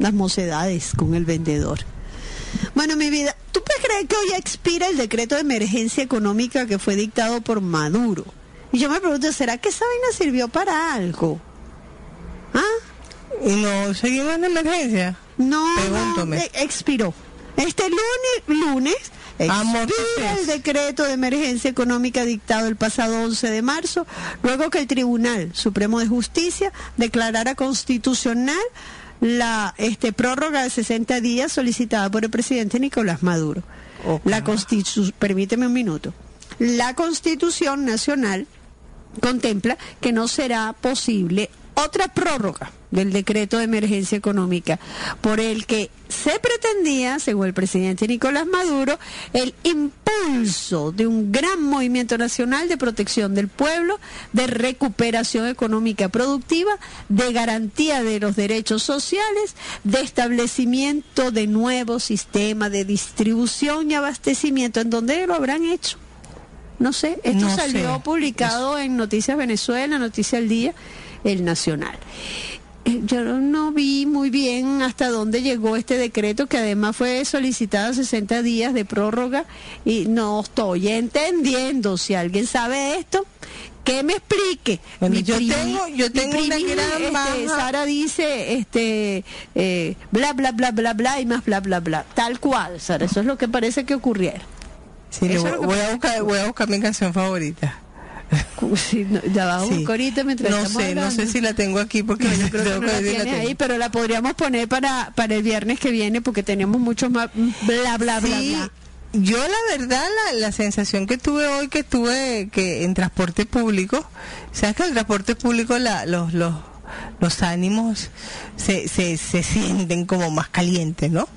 las mocedades con el vendedor. Bueno, mi vida, ¿tú puedes creer que hoy expira el decreto de emergencia económica que fue dictado por Maduro? Y yo me pregunto, ¿será que esa vaina sirvió para algo? ¿Ah? ¿Y no seguimos en emergencia? No, Pregúntame. eh, expiró. Este lunes, lunes expira el decreto de emergencia económica dictado el pasado 11 de marzo, luego que el Tribunal Supremo de Justicia declarara constitucional la este, prórroga de 60 días solicitada por el presidente Nicolás Maduro. La constitu permíteme un minuto. La Constitución Nacional contempla que no será posible otra prórroga del decreto de emergencia económica por el que se pretendía, según el presidente Nicolás Maduro, el impulso de un gran movimiento nacional de protección del pueblo, de recuperación económica productiva, de garantía de los derechos sociales, de establecimiento de nuevos sistemas de distribución y abastecimiento, en donde lo habrán hecho. No sé, esto No salió sé. publicado en Noticias Venezuela, Noticias al Día, El Nacional. Eh, Yo no vi muy bien hasta dónde llegó este decreto, que además fue solicitado 60 días de prórroga, y no estoy entendiendo. Si alguien sabe esto, que me explique. Bueno, Mi yo primi- tengo- yo tengo una primi, gran este, baja- Sara dice, este, eh, bla, bla, bla, bla, bla, y más bla, bla, bla. Tal cual, Sara, eso es lo que parece que ocurriera. Sí, a buscar, voy a buscar mi canción favorita. Sí, no, ya va, busco ahorita mientras No sé, no sé si la tengo aquí porque No, yo creo que no la tengo. ahí, pero la podríamos poner para, para el viernes que viene porque tenemos muchos más bla, bla, bla, Sí, bla. Yo la verdad, la, la sensación que tuve hoy, que tuve que en transporte público, sabes que el transporte público la, los, los, los ánimos se, se, se sienten como más calientes, ¿no?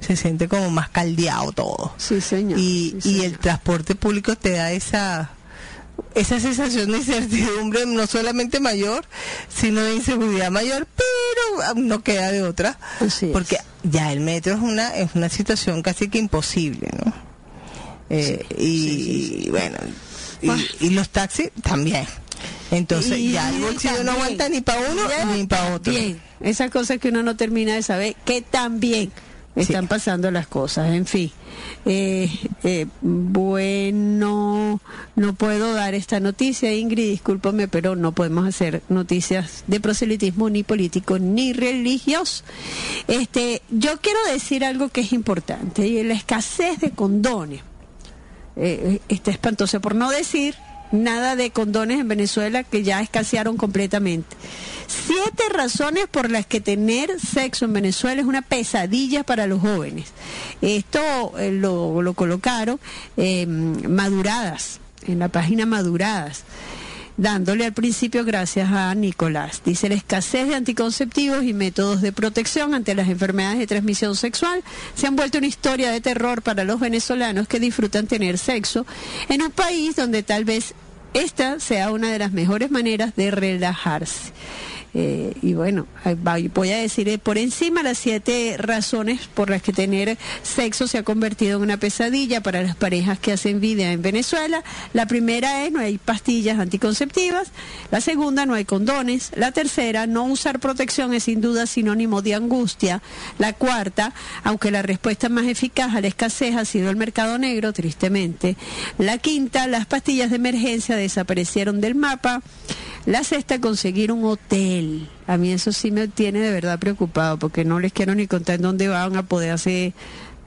Se siente como más caldeado todo. Sí, señor. Y, y el transporte público te da esa esa sensación de incertidumbre no solamente mayor, sino de inseguridad mayor, pero ah, no queda de otra, porque ya el metro es una es una situación casi que imposible, ¿no? Eh, y, bueno, y, y los taxis también. Entonces Y- ya el bolsillo no aguanta ni para uno ya ni para otro. Bien, esas cosas que uno no termina de saber, que también están pasando las cosas, en fin. Eh, eh, bueno, no puedo dar esta noticia, Ingrid, discúlpame, pero no podemos hacer noticias de proselitismo ni político ni religioso. Este, yo quiero decir algo que es importante, y la escasez de condones. Eh, está espantosa, por no decir nada de condones en Venezuela que ya escasearon completamente. Siete razones por las que tener sexo en Venezuela es una pesadilla para los jóvenes. Esto eh, lo, lo colocaron eh, maduradas, en la página maduradas dándole al principio gracias a Nicolás. Dice la escasez de anticonceptivos y métodos de protección ante las enfermedades de transmisión sexual se han vuelto una historia de terror para los venezolanos que disfrutan tener sexo en un país donde tal vez esta sea una de las mejores maneras de relajarse. Eh, y bueno, voy a decir eh, por encima las siete razones por las que tener sexo se ha convertido en una pesadilla para las parejas que hacen vida en Venezuela. La primera es no hay pastillas anticonceptivas. La segunda, no hay condones. La tercera, no usar protección es sin duda sinónimo de angustia. La cuarta, aunque la respuesta más eficaz a la escasez ha sido el mercado negro, tristemente. La quinta, las pastillas de emergencia desaparecieron del mapa. La sexta, conseguir un hotel. A mí eso sí me tiene de verdad preocupado porque no les quiero ni contar en dónde van a poder hacer,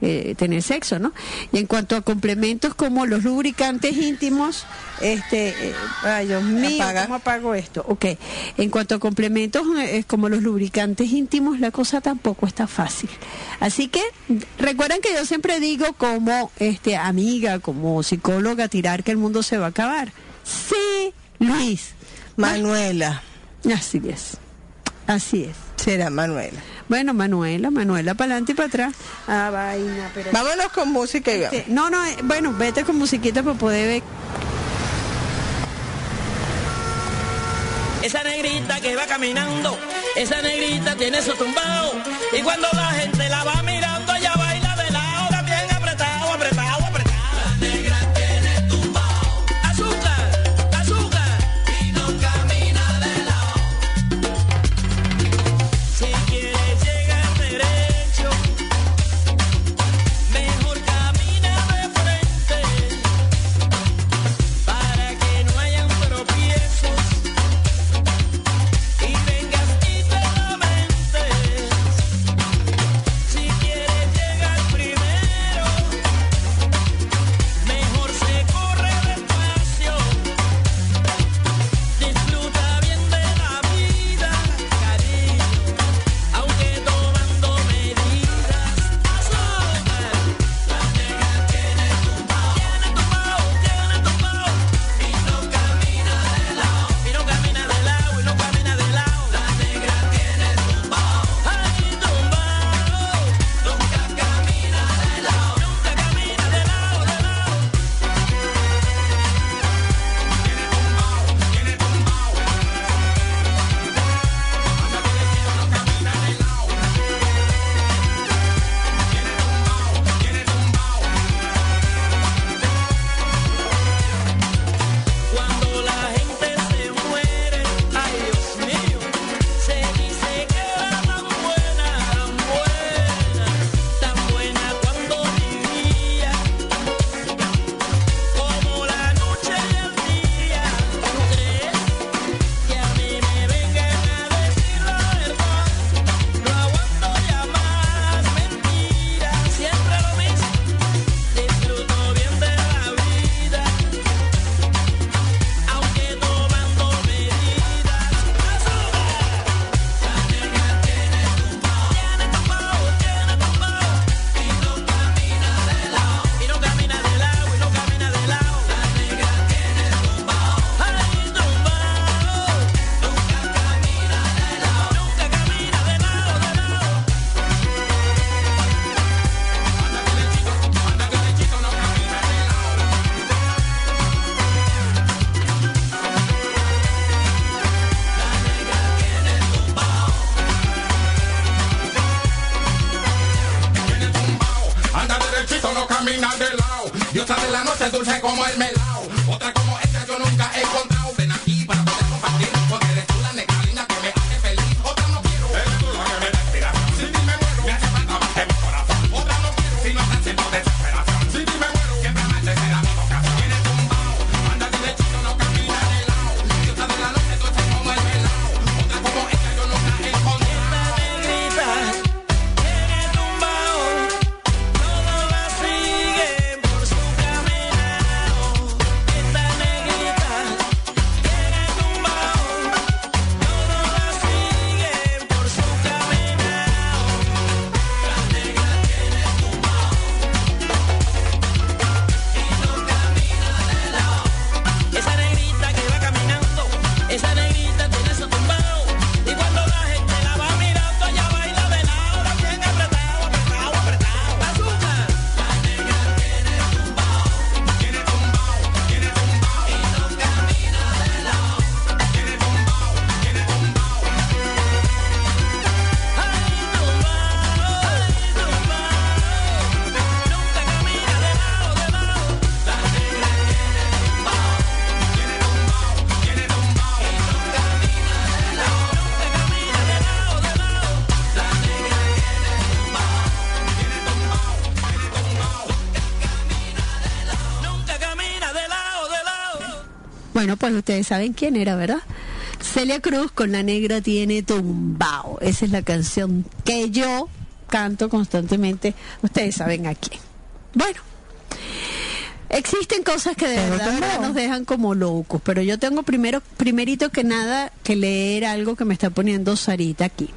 eh, tener sexo, ¿no? Y en cuanto a complementos como los lubricantes íntimos, este, eh, ay Dios mío, Apaga. ¿cómo apago esto? Ok, en cuanto a complementos eh, como los lubricantes íntimos, la cosa tampoco está fácil. Así que recuerden que yo siempre digo como este amiga, como psicóloga, tirar que el mundo se va a acabar. Sí, Luis. Manuela. Así es. Así es. Será Manuela. Bueno, Manuela, Manuela, para adelante y para atrás. Ah, vaina, pero... Vámonos con música y vamos. Este, no, no, eh, bueno, vete con musiquita para poder ver. Esa negrita que va caminando, esa negrita tiene su tumbao. Y cuando la gente la va mirando, Esa negrita que va caminando, esa negrita ustedes saben quién era, ¿verdad? Celia Cruz con La Negra tiene tumbao. Esa es la canción que yo canto constantemente. Ustedes saben a quién. Bueno, existen cosas que de verdad nos dejan como locos, pero yo tengo primero, primerito que nada que leer algo que me está poniendo Sarita aquí.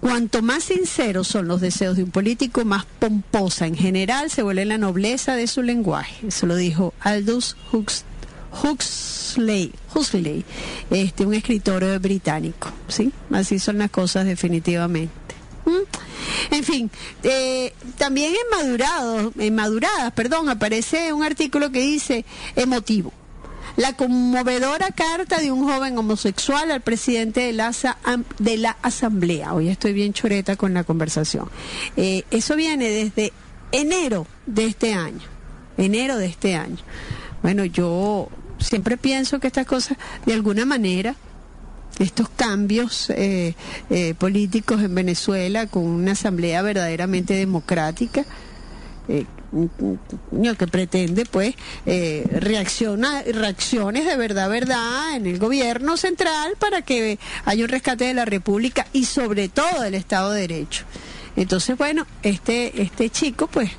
Cuanto más sinceros son los deseos de un político, más pomposa en general se vuelve la nobleza de su lenguaje. Eso lo dijo Aldous Hux- Huxley, Huxley este, un escritor eh, británico. ¿sí? Así son las cosas definitivamente. ¿Mm? En fin, eh, también en madurado, en maduradas, perdón, aparece un artículo que dice emotivo. La conmovedora carta de un joven homosexual al presidente de la Asamblea. Hoy estoy bien choreta con la conversación. Eh, eso viene desde enero de este año. Enero de este año. Bueno, yo siempre pienso que estas cosas, de alguna manera, estos cambios eh, eh, políticos en Venezuela con una asamblea verdaderamente democrática eh, que pretende pues eh, reacciona, reacciones de verdad verdad en el gobierno central para que haya un rescate de la república y sobre todo del estado de derecho. Entonces bueno este este chico pues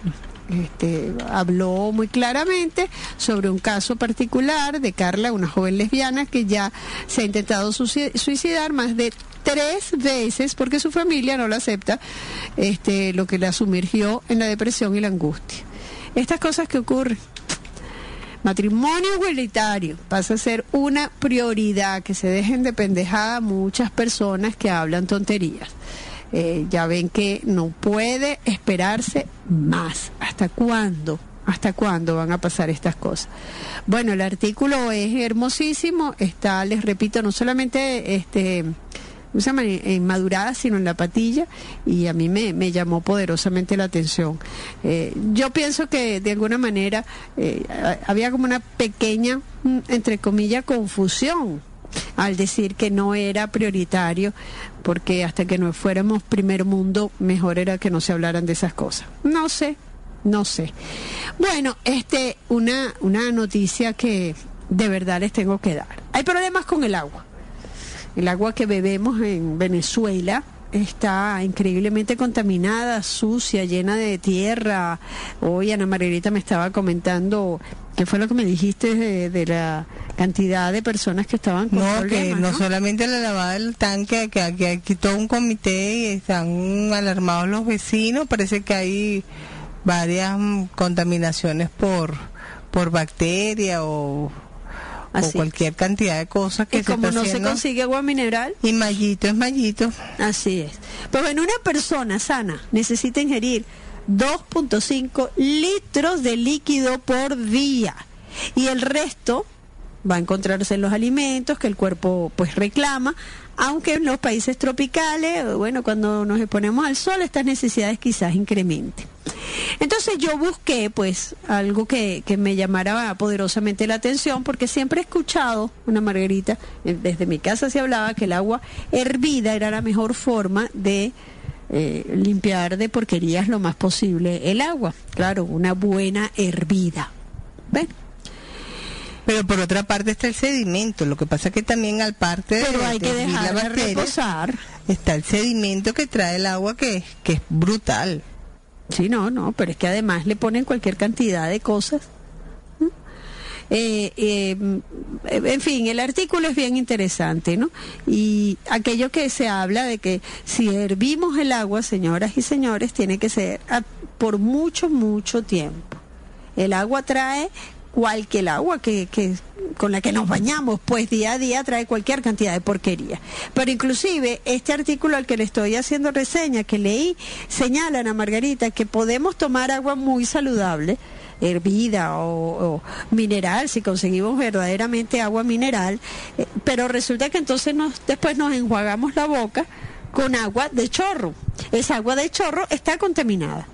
este, habló muy claramente sobre un caso particular de Carla, una joven lesbiana que ya se ha intentado suici- suicidar más de tres veces porque su familia no la acepta, este, lo que la sumergió en la depresión y la angustia. Estas cosas que ocurren. Matrimonio igualitario pasa a ser una prioridad, que se dejen de pendejada muchas personas que hablan tonterías. Eh, ya ven que no puede esperarse más. ¿Hasta cuándo? ¿Hasta cuándo van a pasar estas cosas? Bueno, el artículo es hermosísimo, está, les repito, no solamente este ¿cómo se en madurada, sino en la patilla, y a mí me, me llamó poderosamente la atención. Eh, yo pienso que de alguna manera eh, había como una pequeña, mm, entre comillas, confusión al decir que no era prioritario, porque hasta que no fuéramos primer mundo, mejor era que no se hablaran de esas cosas. No sé, no sé. Bueno, este, una, una noticia que de verdad les tengo que dar. Hay problemas con el agua. El agua que bebemos en Venezuela está increíblemente contaminada, sucia, llena de tierra. Hoy Ana Margarita me estaba comentando qué fue lo que me dijiste de, de la cantidad de personas que estaban con No, que no, ¿no? solamente la lavada del tanque, que aquí todo un comité y están alarmados los vecinos. Parece que hay varias contaminaciones por por bacteria o, cualquier cantidad de cosas que Y como está no se consigue agua mineral. Y mallito es mallito. Así es. Pero bueno, una persona sana necesita ingerir 2.5 litros de líquido por día. Y el resto va a encontrarse en los alimentos que el cuerpo pues reclama, aunque en los países tropicales, bueno, cuando nos exponemos al sol, estas necesidades quizás incrementen. Entonces yo busqué pues algo que, que me llamara poderosamente la atención porque siempre he escuchado, una margarita, eh, desde mi casa se hablaba que el agua hervida era la mejor forma de eh, limpiar de porquerías lo más posible el agua. Claro, una buena hervida. ¿Ven? Pero por otra parte está el sedimento. Lo que pasa es que también al parte de, Pero hay que de hervir la bacteria, reposar. está el sedimento que trae el agua que, que es brutal. Sí, no, no, pero es que además le ponen cualquier cantidad de cosas. Eh, eh, en fin, el artículo es bien interesante, ¿no? Y aquello que se habla de que si hervimos el agua, señoras y señores, tiene que ser por mucho, mucho tiempo. El agua trae el agua que, que con la que nos bañamos, pues día a día trae cualquier cantidad de porquería. Pero inclusive este artículo al que le estoy haciendo reseña, que leí, señala Ana Margarita que podemos tomar agua muy saludable, hervida o, mineral, si conseguimos verdaderamente agua mineral, eh, pero resulta que entonces nos, después nos enjuagamos la boca con agua de chorro. Esa agua de chorro está contaminada.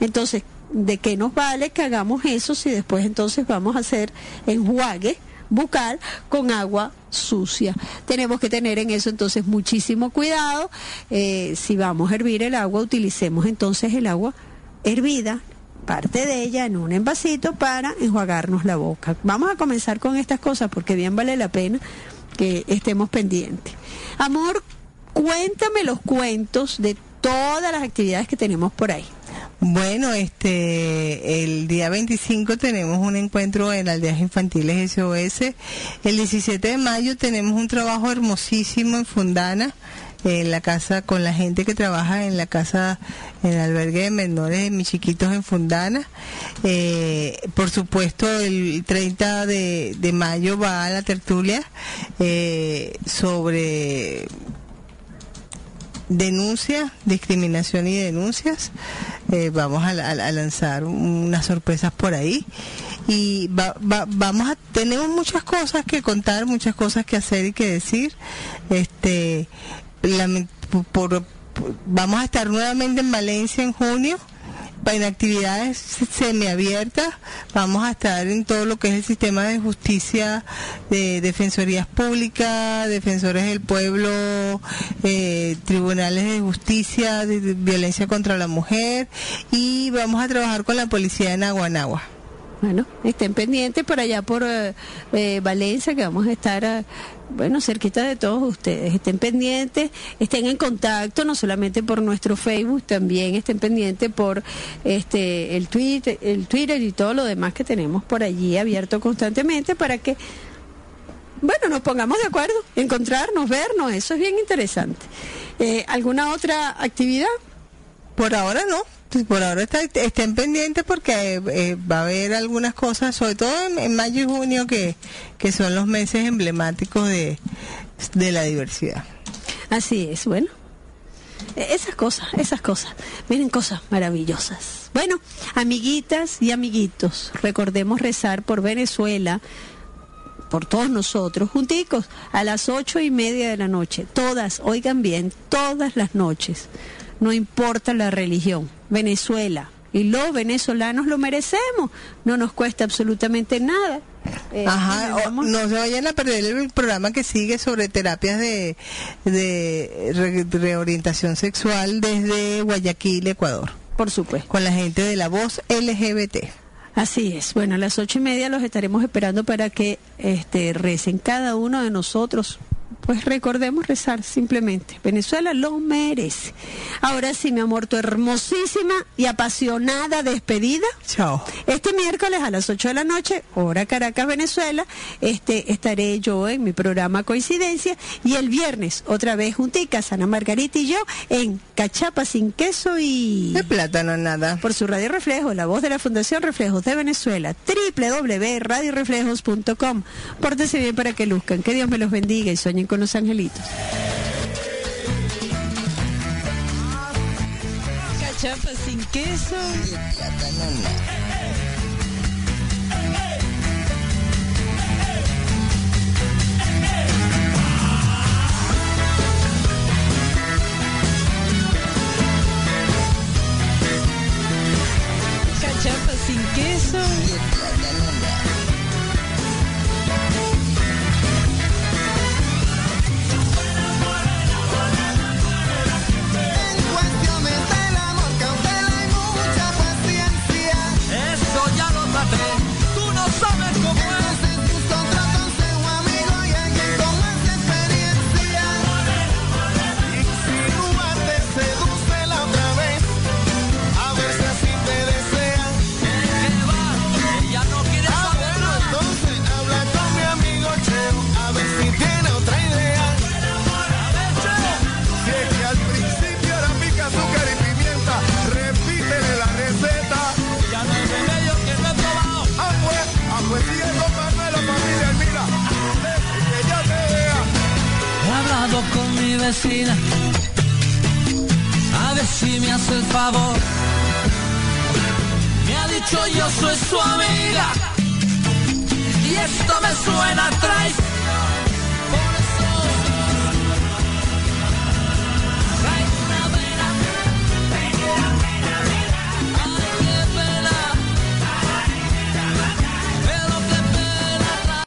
Entonces, ¿de qué nos vale que hagamos eso si después entonces vamos a hacer enjuague bucal con agua sucia? Tenemos que tener en eso entonces muchísimo cuidado. Eh, si vamos a hervir el agua, utilicemos entonces el agua hervida, parte de ella en un envasito para enjuagarnos la boca. Vamos a comenzar con estas cosas porque bien vale la pena que estemos pendientes. Amor, cuéntame los cuentos de todas las actividades que tenemos por ahí. Bueno, este, el día 25 tenemos un encuentro en aldeas infantiles SOS. El 17 de mayo tenemos un trabajo hermosísimo en Fundana, en la casa, con la gente que trabaja en la casa, en el albergue de menores de mis chiquitos en Fundana. Eh, por supuesto, el 30 de, de mayo va a la tertulia eh, sobre denuncia, discriminación y denuncias. Eh, vamos a, a- lanzar unas sorpresas por ahí y va- va- vamos a tenemos muchas cosas que contar, muchas cosas que hacer y que decir. Este, por- vamos a estar nuevamente en Valencia en junio en actividades semiabiertas vamos a estar en todo lo que es el sistema de justicia de defensorías públicas defensores del pueblo eh, tribunales de justicia de, de violencia contra la mujer y vamos a trabajar con la policía en Aguanagua Bueno, estén pendientes por allá por eh, eh, Valencia, que vamos a estar, eh, bueno, cerquita de todos ustedes. Estén pendientes, estén en contacto, no solamente por nuestro Facebook, también estén pendientes por este el Twitter, el Twitter y todo lo demás que tenemos por allí abierto constantemente para que, bueno, nos pongamos de acuerdo, encontrarnos, vernos, eso es bien interesante. Eh, ¿Alguna otra actividad? Por ahora no. Por ahora está- estén pendientes porque eh, va a haber algunas cosas, sobre todo en, en mayo y junio, que, que son los meses emblemáticos de, de la diversidad. Así es, bueno. E- Esas cosas, esas cosas. Miren cosas maravillosas. Bueno, amiguitas y amiguitos, recordemos rezar por Venezuela, por todos nosotros, junticos, a las ocho y media de la noche. Todas, oigan bien, todas las noches. No importa la religión. Venezuela. Y los venezolanos lo merecemos. No nos cuesta absolutamente nada. Eh, Ajá, o- no se vayan a perder el programa que sigue sobre terapias de, de re- reorientación sexual desde Guayaquil, Ecuador. Por supuesto. Con la gente de la voz LGBT. Así es. Bueno, a las ocho y media los estaremos esperando para que este, recen cada uno de nosotros. Pues recordemos rezar simplemente. Venezuela lo merece. Ahora sí, mi amor, tu hermosísima y apasionada despedida. Chao. Este miércoles a las 8 de la noche, hora Caracas, Venezuela, este, estaré yo en mi programa Coincidencia y el viernes otra vez junticas, Ana Margarita y yo, en Cachapa sin queso y... De plátano nada. Por su Radio Reflejo, la voz de la Fundación Reflejos de Venezuela, www.radioreflejos.com. Pórtense bien para que luzcan. Que Dios me los bendiga y con los angelitos. Cachapa sin queso. Cachapa sin queso. A ver si me hace el favor. Me ha dicho yo soy su amiga. Y esto me suena atrás.